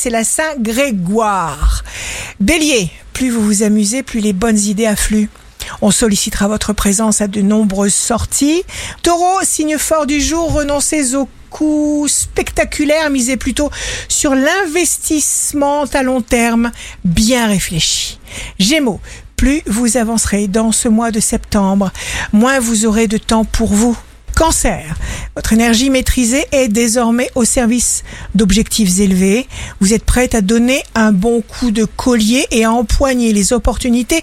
c'est la Saint Grégoire. Bélier, plus vous vous amusez, plus les bonnes idées affluent. On sollicitera votre présence à de nombreuses sorties. Taureau, signe fort du jour, renoncez aux coups spectaculaires, misez plutôt sur l'investissement à long terme, bien réfléchi. Gémeaux, plus vous avancerez dans ce mois de septembre, moins vous aurez de temps pour vous. Cancer, votre énergie maîtrisée est désormais au service d'objectifs élevés. Vous êtes prête à donner un bon coup de collier et à empoigner les opportunités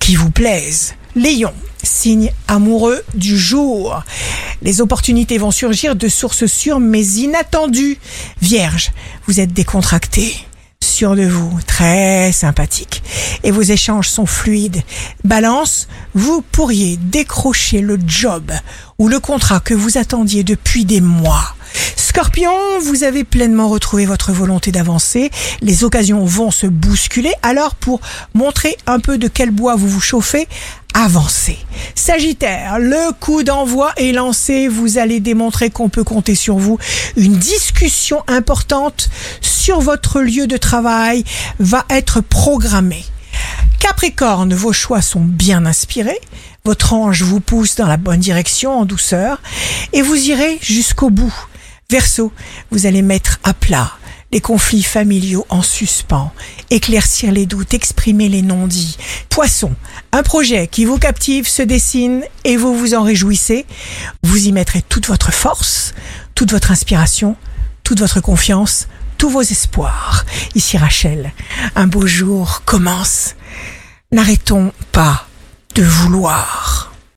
qui vous plaisent. Lion, signe amoureux du jour. Les opportunités vont surgir de sources sûres mais inattendues. Vierge, vous êtes décontracté, sûr de vous, très sympathique. Et vos échanges sont fluides. Balance, vous pourriez décrocher le job ou le contrat que vous attendiez depuis des mois. Scorpion, vous avez pleinement retrouvé votre volonté d'avancer. Les occasions vont se bousculer. Alors, pour montrer un peu de quel bois vous vous chauffez, avancez. Sagittaire, le coup d'envoi est lancé. Vous allez démontrer qu'on peut compter sur vous. Une discussion importante sur votre lieu de travail va être programmée. Capricorne, vos choix sont bien inspirés. Votre ange vous pousse dans la bonne direction en douceur et vous irez jusqu'au bout. Verseau, vous allez mettre à plat les conflits familiaux en suspens, éclaircir les doutes, exprimer les non-dits. Poisson, un projet qui vous captive se dessine et vous vous en réjouissez. Vous y mettrez toute votre force, toute votre inspiration, toute votre confiance, vos espoirs. Ici Rachel, un beau jour commence. N'arrêtons pas de vouloir.